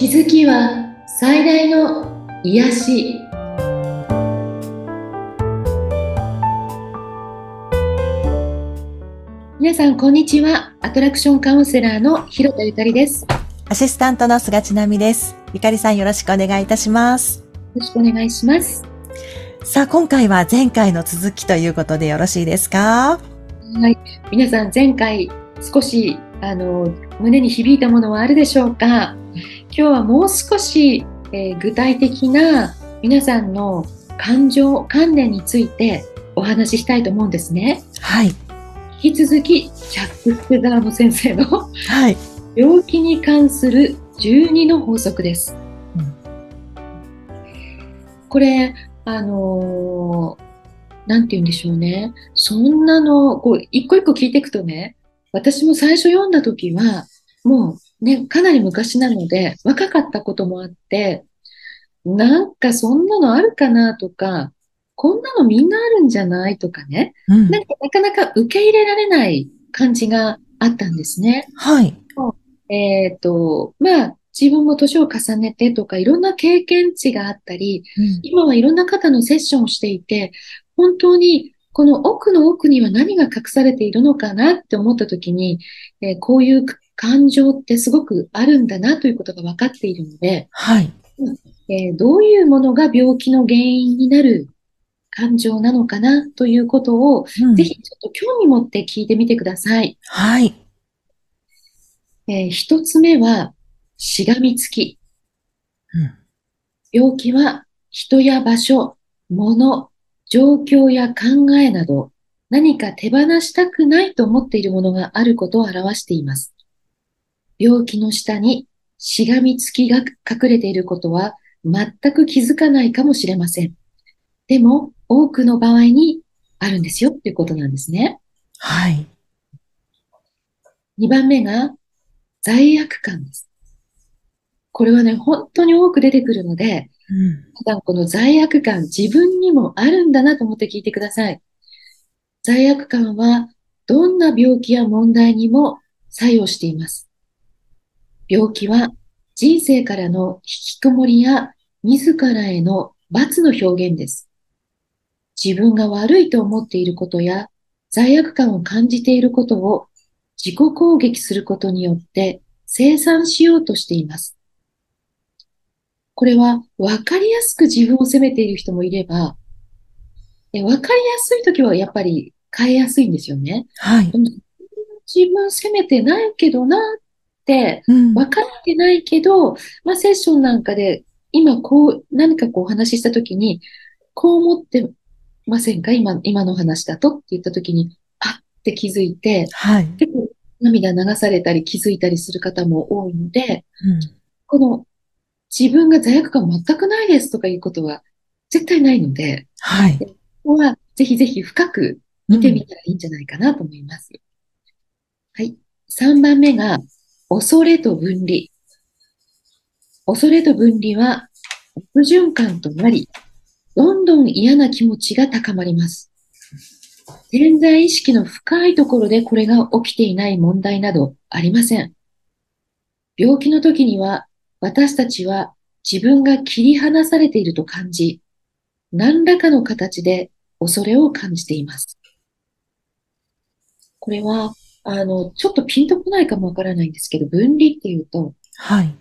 気づきは最大の癒し。皆さんこんにちは。アトラクションカウンセラーの広田ゆかりです。よアシスタントの菅千奈美です。ゆかりさんよろしくお願いいたします。ろしくお願いします。さあ、今回は前回の続きということでよろしいですか？はい。皆さん前回少しあの胸に響いたものはあるでしょうか？今日はもう少し、えー具体的な皆さんの感情観念についてお話ししたいと思うんですねはい。引き続きチャック・スペダーノ先生のはい。病気に関する12の法則です。うんこれ、あのーなんて言うんでしょうね。そんなの、こう、一個一個聞いていくとね、私も最初読んだ時は、もうね、かなり昔なので、若かったこともあって、なんかそんなのあるかなとか、こんなのみんなあるんじゃないとかね、うんなんかなかなか受け入れられない感じがあったんですね。はい。えっと、まあ、自分も年を重ねてとか、いろんな経験値があったり、今はいろんな方のセッションをしていて、本当にこの奥の奥には何が隠されているのかなって思った時に、えーこういう感情ってすごくあるんだなということが分かっているので、はい。えーどういうものが病気の原因になる感情なのかなということを、うんぜひちょっと興味持って聞いてみてください。はい。えー一つ目は、しがみつき。うん病気は人や場所、物、状況や考えなど何か手放したくないと思っているものがあることを表しています。病気の下にしがみつきが隠れていることは全く気づかないかもしれません。でも多くの場合にあるんですよっていうことなんですね。はい。2番目が罪悪感です。これはね、本当に多く出てくるので、うんただこの罪悪感、自分にもあるんだなと思って聞いてください。罪悪感は、どんな病気や問題にも作用しています。病気は、人生からの引きこもりや、自らへの罰の表現です。自分が悪いと思っていることや、罪悪感を感じていることを自己攻撃することによって生産しようとしています。これは分かりやすく自分を責めている人もいれば、え分かりやすいときはやっぱり変えやすいんですよね。はい。自分責めてないけどなっ分かってないけど、まあセッションなんかで今こう何かこうお話ししたときに、こう思ってませんか？今、今の話だとって言ったときに、パッて気づいて、はい。結構涙流されたり気づいたりする方も多いので、うんこの自分が罪悪感全くないですとかいうことは絶対ないので、はい。ここはぜひぜひ深く見てみたらいいんじゃないかなと思います。はい。3番目が、恐れと分離。恐れと分離は悪循環となり、どんどん嫌な気持ちが高まります。潜在意識の深いところでこれが起きていない問題などありません。病気の時には私たちは自分が切り離されていると感じ、何らかの形で恐れを感じています。これは、あの、ちょっとピンとこないかもわからないんですけど、分離っていうと、はい。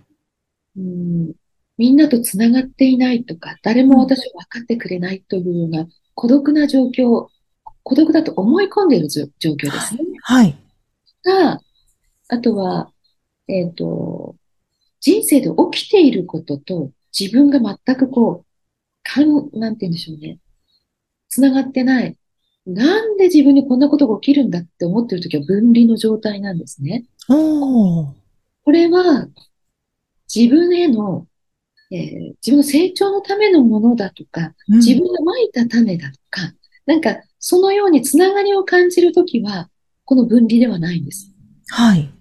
うん、みんなとつながっていないとか、誰も私を分かってくれないというような孤独な状況、孤独だと思い込んでいる状状況ですね。はい。が、あとは、えっと、人生で起きていることと自分が全くこう、かん、なんて言うんでしょうね。つながってない。なんで自分にこんなことが起きるんだって思ってるときは分離の状態なんですね。これは自分への、えー自分の成長のためのものだとか、うん自分が蒔いた種だとか、なんかそのようにつながりを感じるときは、この分離ではないんです。はい。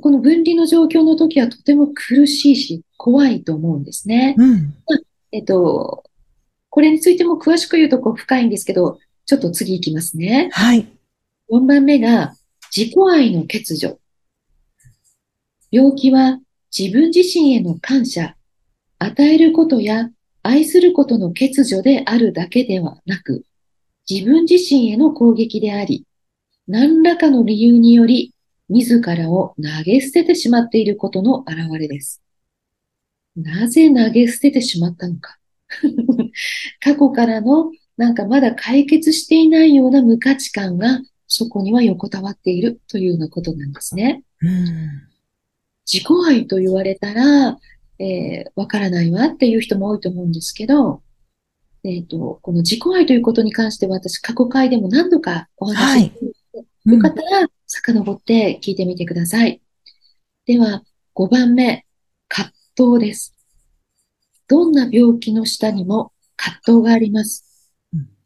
この分離の状況の時はとても苦しいし、怖いと思うんですね。うん。えっと、これについても詳しく言うとこう深いんですけど、ちょっと次行きますね。はい。4番目が自己愛の欠如。病気は自分自身への感謝、与えることや愛することの欠如であるだけではなく、自分自身への攻撃であり、何らかの理由により自らを投げ捨ててしまっていることの表れです。なぜ投げ捨ててしまったのか。過去からのなんかまだ解決していないような無価値観がそこには横たわっているというようなことなんですね。うん、自己愛と言われたら、えー、わからないわっていう人も多いと思うんですけど、えっ、ー、と、この自己愛ということに関しては私過去回でも何度かお話しして、はい、よかったら遡って聞いてみてください。では、5番目、葛藤です。どんな病気の下にも葛藤があります。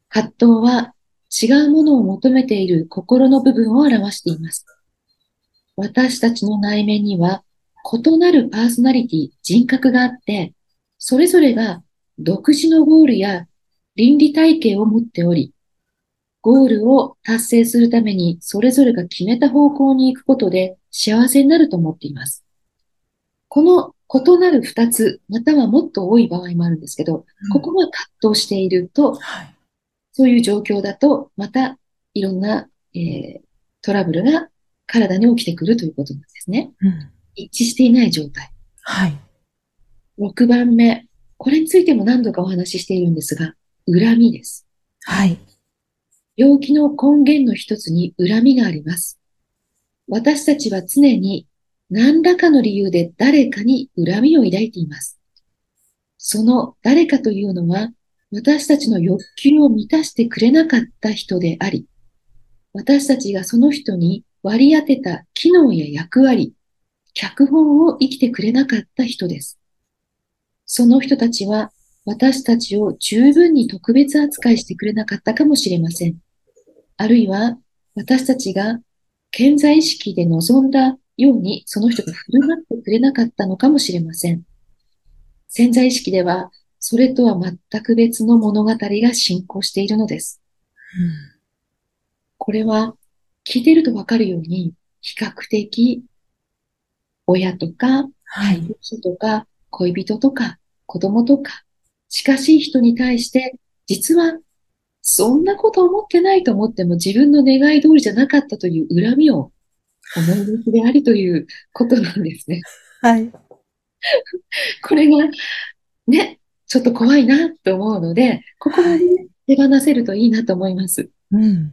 葛藤は違うものを求めている心の部分を表しています。私たちの内面には異なるパーソナリティ、人格があって、それぞれが独自のゴールや倫理体系を持っており、ゴールを達成するためにそれぞれが決めた方向に行くことで幸せになると思っています。この異なる二つ、またはもっと多い場合もあるんですけど、うん、ここが葛藤していると、はい、そういう状況だと、またいろんな、えー、トラブルが体に起きてくるということなんですね。うん、一致していない状態。はい。6番目。これについても何度かお話ししているんですが、恨みです。はい。病気の根源の一つに恨みがあります。私たちは常に何らかの理由で誰かに恨みを抱いています。その誰かというのは私たちの欲求を満たしてくれなかった人であり、私たちがその人に割り当てた機能や役割、脚本を生きてくれなかった人です。その人たちは私たちを十分に特別扱いしてくれなかったかもしれません。あるいは私たちが健在意識で望んだようにその人が振る舞ってくれなかったのかもしれません。潜在意識ではそれとは全く別の物語が進行しているのです。うん、これは聞いているとわかるように、比較的親とか、配偶者とか、恋人とか、子供とか、近しい人に対して、実はそんなこと思ってないと思っても自分の願い通りじゃなかったという恨みを思い出でありということなんですね。はい。これが、ね、ちょっと怖いなと思うので、ここまで手放せるといいなと思います。うん、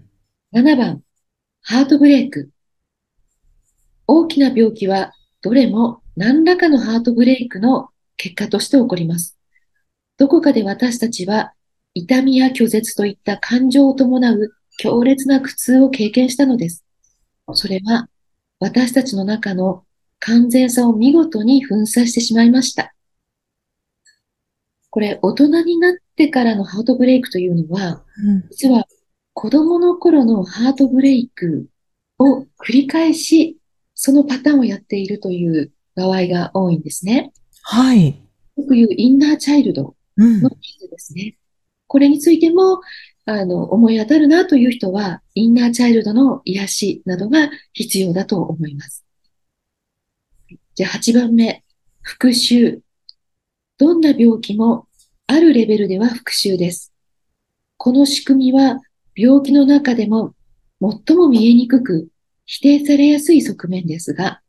7番、ハートブレイク。大きな病気はどれも何らかのハートブレイクの結果として起こります。どこかで私たちは痛みや拒絶といった感情を伴う強烈な苦痛を経験したのです。それは私たちの中の完全さを見事に粉砕してしまいました。これ、大人になってからのハートブレイクというのは、うん、実は子供の頃のハートブレイクを繰り返し、そのパターンをやっているという場合が多いんですね。はい。よく言うインナーチャイルドの傷ですね。うん、これについても、あの、思い当たるなという人は、インナーチャイルドの癒しなどが必要だと思います。じゃあ8番目、復讐。どんな病気もあるレベルでは復讐です。この仕組みは病気の中でも最も見えにくく否定されやすい側面ですが、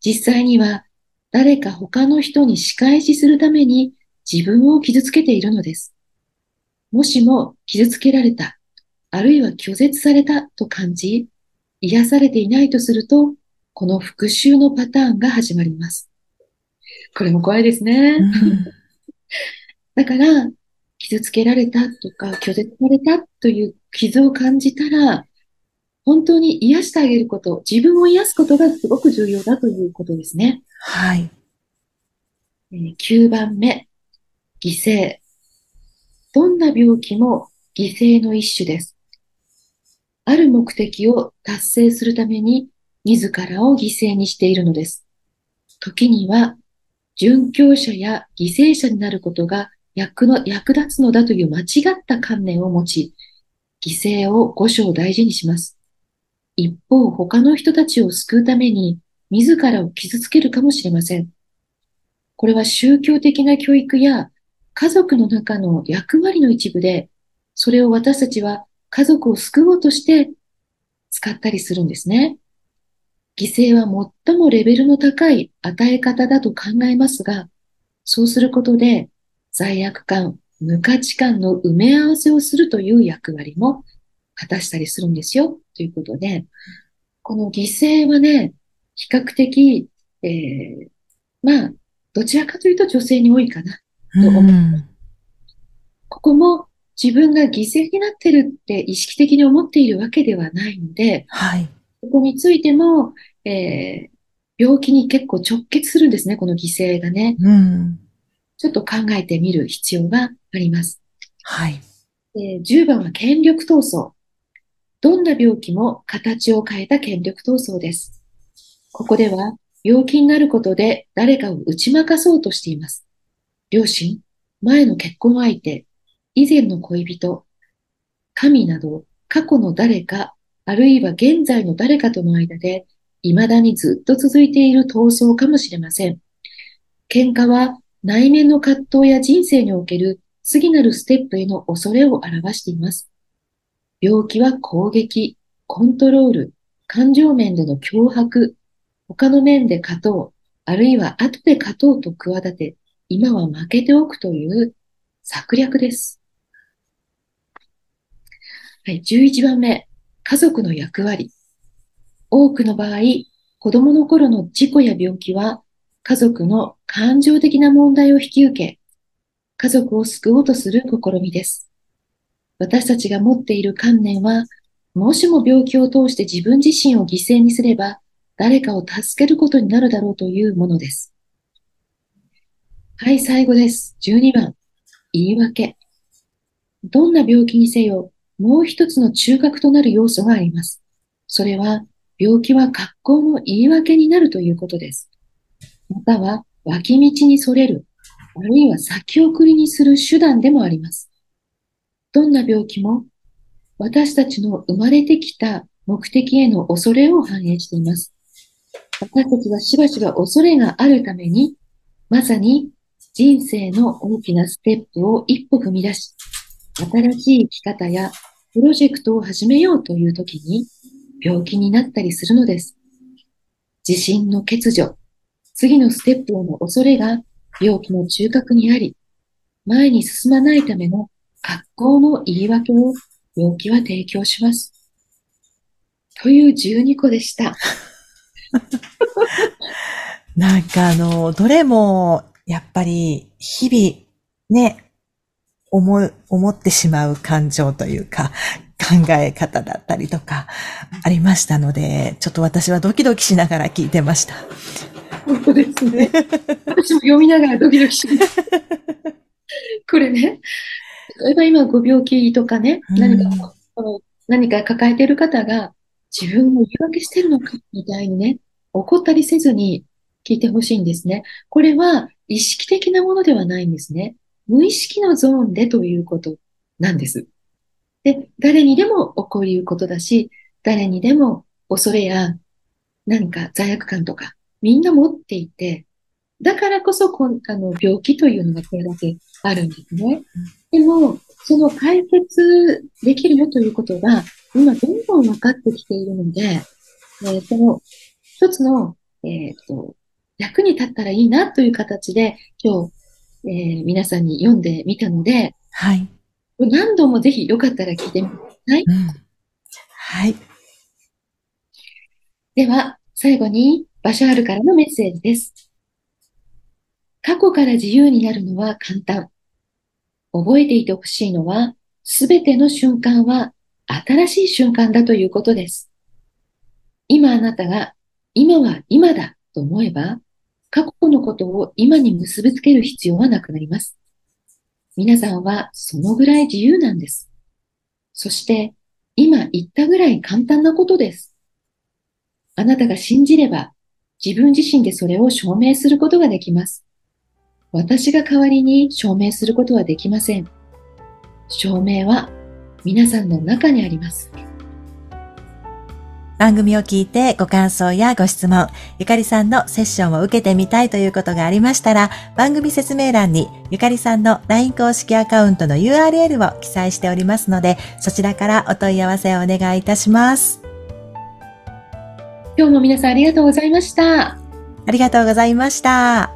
実際には誰か他の人に仕返しするために自分を傷つけているのです。もしも傷つけられた、あるいは拒絶されたと感じ、癒されていないとすると、この復讐のパターンが始まります。これも怖いですね。だから、傷つけられたとか、拒絶されたという傷を感じたら、本当に癒してあげること、自分を癒すことがすごく重要だということですね。はい。9番目、犠牲。どんな病気も犠牲の一種です。ある目的を達成するために自らを犠牲にしているのです。時には、殉教者や犠牲者になることが役の役立つのだという間違った観念を持ち、犠牲を五章大事にします。一方、他の人たちを救うために、自らを傷つけるかもしれません。これは宗教的な教育や家族の中の役割の一部で、それを私たちは家族を救おうとして使ったりするんですね。犠牲は最もレベルの高い与え方だと考えますが、そうすることで罪悪感、無価値観の埋め合わせをするという役割も果たしたりするんですよ。ということで、この犠牲はね、比較的、えー、まあ、どちらかというと女性に多いかな、と思う。ここも自分が犠牲になってるって意識的に思っているわけではないので、はい。ここについても、えー、病気に結構直結するんですね、この犠牲がね。うん。ちょっと考えてみる必要があります。はい。えー、10番は権力闘争。どんな病気も形を変えた権力闘争です。ここでは病気になることで誰かを打ち負かそうとしています。両親、前の結婚相手、以前の恋人、神など過去の誰か、あるいは現在の誰かとの間で未だにずっと続いている闘争かもしれません。喧嘩は内面の葛藤や人生における次なるステップへの恐れを表しています。病気は攻撃、コントロール、感情面での脅迫、他の面で勝とう、あるいは後で勝とうと企て、今は負けておくという策略です。はい、11番目、家族の役割。多くの場合、子供の頃の事故や病気は、家族の感情的な問題を引き受け、家族を救おうとする試みです。私たちが持っている観念は、もしも病気を通して自分自身を犠牲にすれば、誰かを助けることになるだろうというものです。はい、最後です。12番。言い訳。どんな病気にせよ、もう一つの中核となる要素があります。それは、病気は格好の言い訳になるということです。または、脇道にそれる、あるいは先送りにする手段でもあります。どんな病気も私たちの生まれてきた目的への恐れを反映しています。私たちはしばしば恐れがあるために、まさに人生の大きなステップを一歩踏み出し、新しい生き方やプロジェクトを始めようという時に病気になったりするのです。自信の欠如、次のステップの恐れが病気の中核にあり、前に進まないための格好の言い訳を病気は提供します。という12個でした。なんかあの、どれも、やっぱり、日々、ね、思う、思ってしまう感情というか、考え方だったりとか、ありましたので、ちょっと私はドキドキしながら聞いてました。本当ですね。私も読みながらドキドキします。これね、例えば今ご病気とかね、何か、何か抱えている方が自分を言い訳してるのかみたいにね、怒ったりせずに聞いてほしいんですね。これは意識的なものではないんですね。無意識のゾーンでということなんです。で、誰にでも起こりうことだし、誰にでも恐れや何か罪悪感とかみんな持っていて、だからこそこんあの病気というのがこれだけあるんですね。でも、その解決できるよということが、今どんどん分かってきているので、えー、その一つの、えっ、ー、と、役に立ったらいいなという形で、今日、えー、皆さんに読んでみたので、はい。何度もぜひよかったら聞いてみてください。うん、はい。では、最後に、バシャールからのメッセージです。過去から自由になるのは簡単。覚えていてほしいのは、すべての瞬間は新しい瞬間だということです。今あなたが、今は今だと思えば、過去のことを今に結びつける必要はなくなります。皆さんはそのぐらい自由なんです。そして、今言ったぐらい簡単なことです。あなたが信じれば、自分自身でそれを証明することができます。私が代わりに証明することはできません。証明は皆さんの中にあります。番組を聞いてご感想やご質問、ゆかりさんのセッションを受けてみたいということがありましたら、番組説明欄にゆかりさんの LINE 公式アカウントの URL を記載しておりますので、そちらからお問い合わせをお願いいたします。今日も皆さんありがとうございました。ありがとうございました。